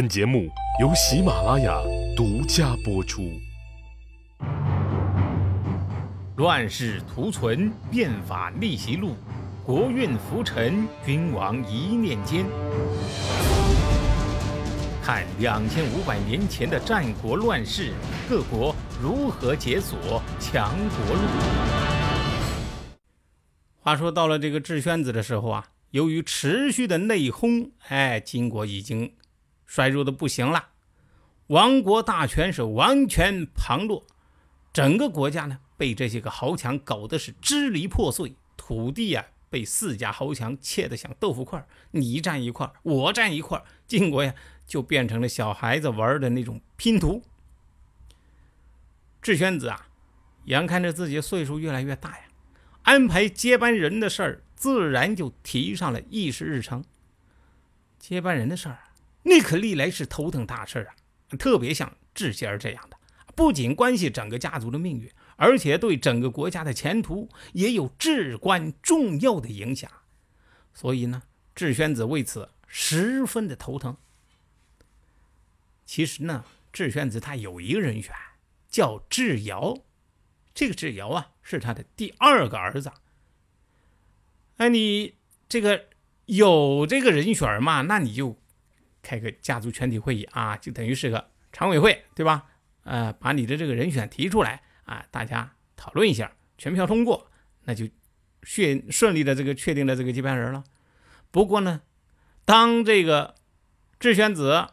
本节目由喜马拉雅独家播出。乱世图存，变法逆袭录，国运浮沉，君王一念间。看两千五百年前的战国乱世，各国如何解锁强国路。话说到了这个智宣子的时候啊，由于持续的内讧，哎，金国已经衰弱的不行了，亡国大权是完全旁落，整个国家呢。被这些个豪强搞得是支离破碎，土地呀被四家豪强切得像豆腐块，你占一块，我占一块，晋国呀就变成了小孩子玩的那种拼图。智宣子啊，眼看着自己岁数越来越大呀，安排接班人的事儿自然就提上了议事日程。接班人的事儿，那可历来是头等大事啊，特别像智仙儿这样的，不仅关系整个家族的命运。而且对整个国家的前途也有至关重要的影响，所以呢，智宣子为此十分的头疼。其实呢，智宣子他有一个人选，叫智瑶，这个智瑶啊是他的第二个儿子。哎，你这个有这个人选嘛？那你就开个家族全体会议啊，就等于是个常委会，对吧？呃，把你的这个人选提出来。啊，大家讨论一下，全票通过，那就顺顺利的这个确定了这个接班人了。不过呢，当这个智宣子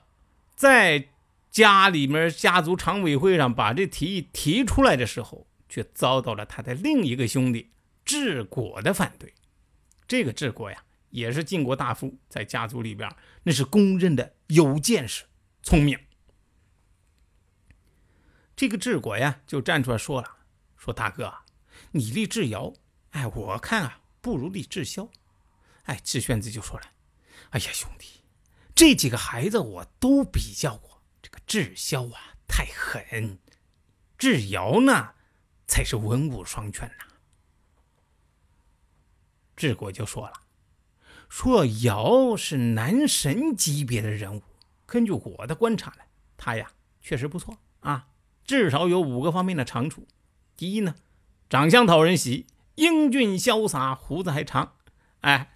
在家里面家族常委会上把这提议提出来的时候，却遭到了他的另一个兄弟智果的反对。这个智果呀，也是晋国大夫，在家族里边那是公认的有见识、聪明。这个智果呀，就站出来说了：“说大哥，你立智尧，哎，我看啊，不如立智霄。”哎，智宣子就说了：“哎呀，兄弟，这几个孩子我都比较过，这个智霄啊太狠，智尧呢才是文武双全呐。”智果就说了：“说尧是男神级别的人物，根据我的观察呢，他呀确实不错啊。”至少有五个方面的长处。第一呢，长相讨人喜，英俊潇洒，胡子还长。哎，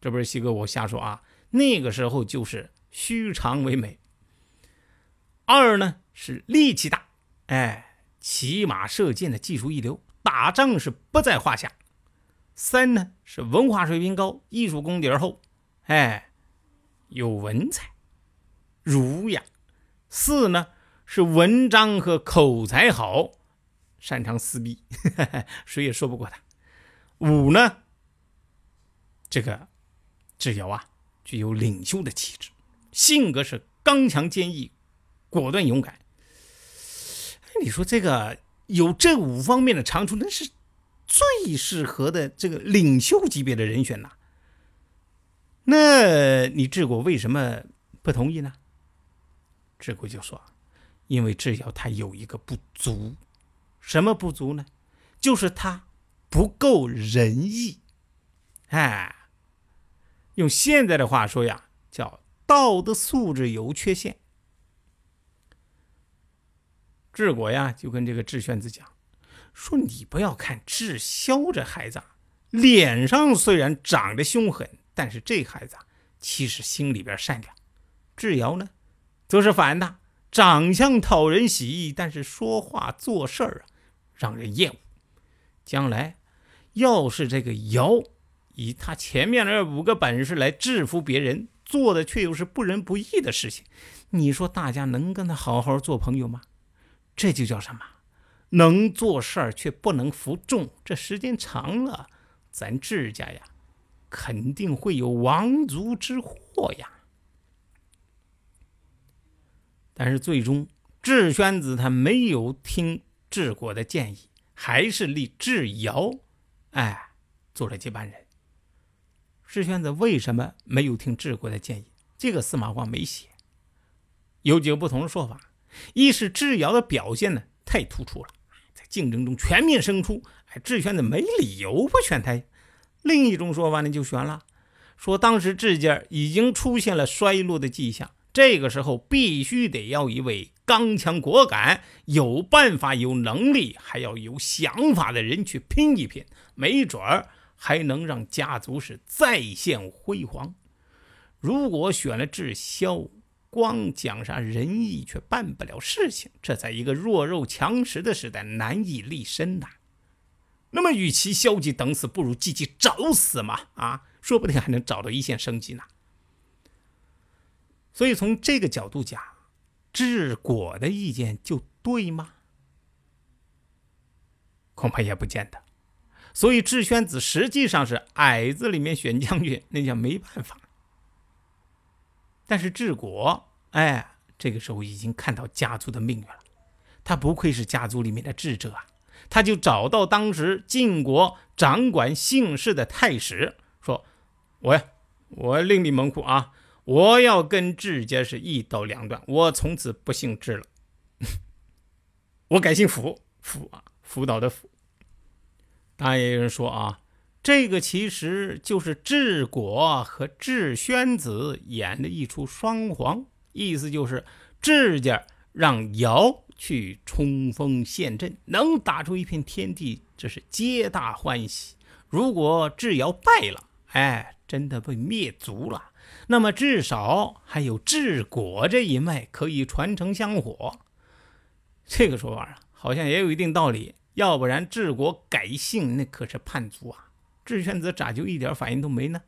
这不是西哥我瞎说啊，那个时候就是须长为美。二呢是力气大，哎，骑马射箭的技术一流，打仗是不在话下。三呢是文化水平高，艺术功底厚，哎，有文采，儒雅。四呢。是文章和口才好，擅长撕逼，谁也说不过他。五呢，这个智瑶啊，具有领袖的气质，性格是刚强坚毅、果断勇敢。你说这个有这五方面的长处，那是最适合的这个领袖级别的人选呐。那你智果为什么不同意呢？智果就说。因为智瑶他有一个不足，什么不足呢？就是他不够仁义。哎，用现在的话说呀，叫道德素质有缺陷。智果呀，就跟这个智宣子讲说：“你不要看智霄这孩子，脸上虽然长得凶狠，但是这孩子其实心里边善良。智瑶呢，则是反的。”长相讨人喜，但是说话做事儿啊，让人厌恶。将来要是这个瑶以他前面那五个本事来制服别人，做的却又是不仁不义的事情，你说大家能跟他好好做朋友吗？这就叫什么？能做事儿却不能服众。这时间长了，咱智家呀，肯定会有亡族之祸呀。但是最终，智宣子他没有听智国的建议，还是立智瑶，哎，做了接班人。智宣子为什么没有听智国的建议？这个司马光没写，有几个不同的说法。一是智瑶的表现呢太突出了，竞争中全面胜出，哎，智宣子没理由不选他。另一种说法呢就选了，说当时智家已经出现了衰落的迹象。这个时候必须得要一位刚强果敢、有办法、有能力，还要有想法的人去拼一拼，没准儿还能让家族是再现辉煌。如果选了智霄，光讲啥仁义却办不了事情，这在一个弱肉强食的时代难以立身呐。那么，与其消极等死，不如积极找死嘛！啊，说不定还能找到一线生机呢。所以，从这个角度讲，治国的意见就对吗？恐怕也不见得。所以，智宣子实际上是矮子里面选将军，那叫没办法。但是治国，哎，这个时候已经看到家族的命运了。他不愧是家族里面的智者啊！他就找到当时晋国掌管姓氏的太史，说：“我呀，我另立门户啊！我要跟智家是一刀两断，我从此不姓智了，我改姓辅，辅啊，辅导的辅。”当然也有人说啊。这个其实就是智果和智宣子演的一出双簧，意思就是智家让尧去冲锋陷阵，能打出一片天地，这是皆大欢喜。如果智尧败了，哎，真的被灭族了，那么至少还有智果这一脉可以传承香火。这个说法啊，好像也有一定道理。要不然治国改姓，那可是叛族啊。智宣子咋就一点反应都没呢？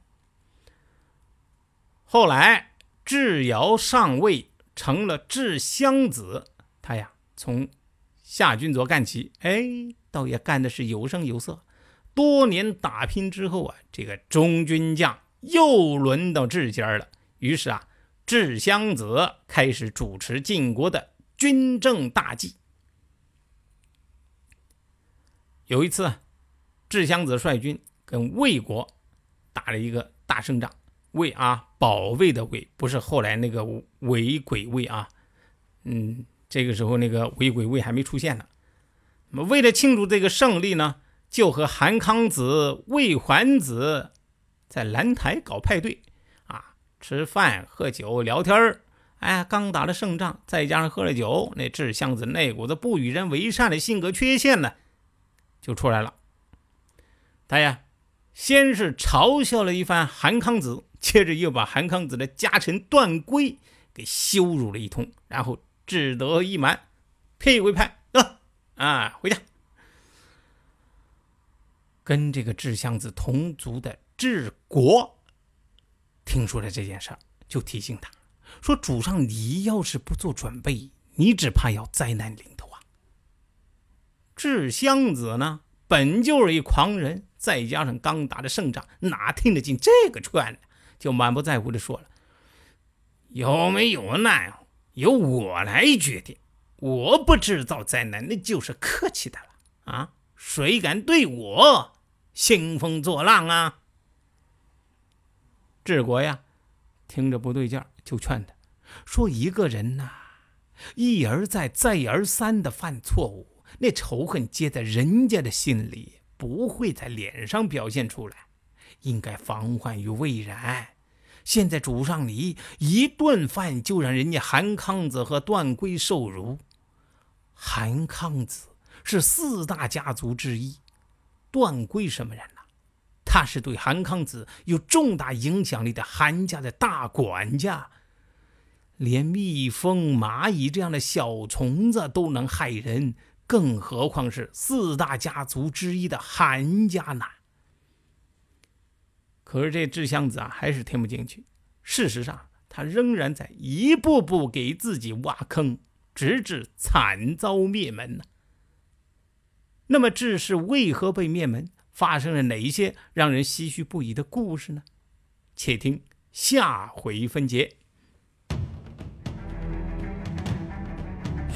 后来智尧上位，成了智襄子。他呀，从夏军佐干起，哎，倒也干的是有声有色。多年打拼之后啊，这个中军将又轮到智家了。于是啊，智襄子开始主持晋国的军政大计。有一次，智襄子率军。跟魏国打了一个大胜仗，魏啊，保卫的魏，不是后来那个伪鬼魏啊，嗯，这个时候那个伪鬼魏还没出现呢。那么为了庆祝这个胜利呢，就和韩康子、魏桓子在兰台搞派对啊，吃饭、喝酒、聊天儿。哎，刚打了胜仗，再加上喝了酒，那智襄子那股子不与人为善的性格缺陷呢，就出来了。他呀。先是嘲笑了一番韩康子，接着又把韩康子的家臣段圭给羞辱了一通，然后志得意满，屁股一拍，啊啊，回家。跟这个智襄子同族的智国听说了这件事儿，就提醒他说：“主上，你要是不做准备，你只怕要灾难临头啊。”智襄子呢，本就是一狂人。再加上刚打的胜仗，哪听得进这个劝？就满不在乎的说了：“有没有难，由我来决定。我不制造灾难，那就是客气的了啊！谁敢对我兴风作浪啊？”治国呀，听着不对劲儿，就劝他说：“一个人呐，一而再、再而三的犯错误，那仇恨结在人家的心里。”不会在脸上表现出来，应该防患于未然。现在主上你一顿饭就让人家韩康子和段圭受辱。韩康子是四大家族之一，段圭什么人呢？他是对韩康子有重大影响力的韩家的大管家。连蜜蜂、蚂蚁这样的小虫子都能害人。更何况是四大家族之一的韩家呢？可是这智襄子啊，还是听不进去。事实上，他仍然在一步步给自己挖坑，直至惨遭灭门呢。那么，智氏为何被灭门？发生了哪一些让人唏嘘不已的故事呢？且听下回分解。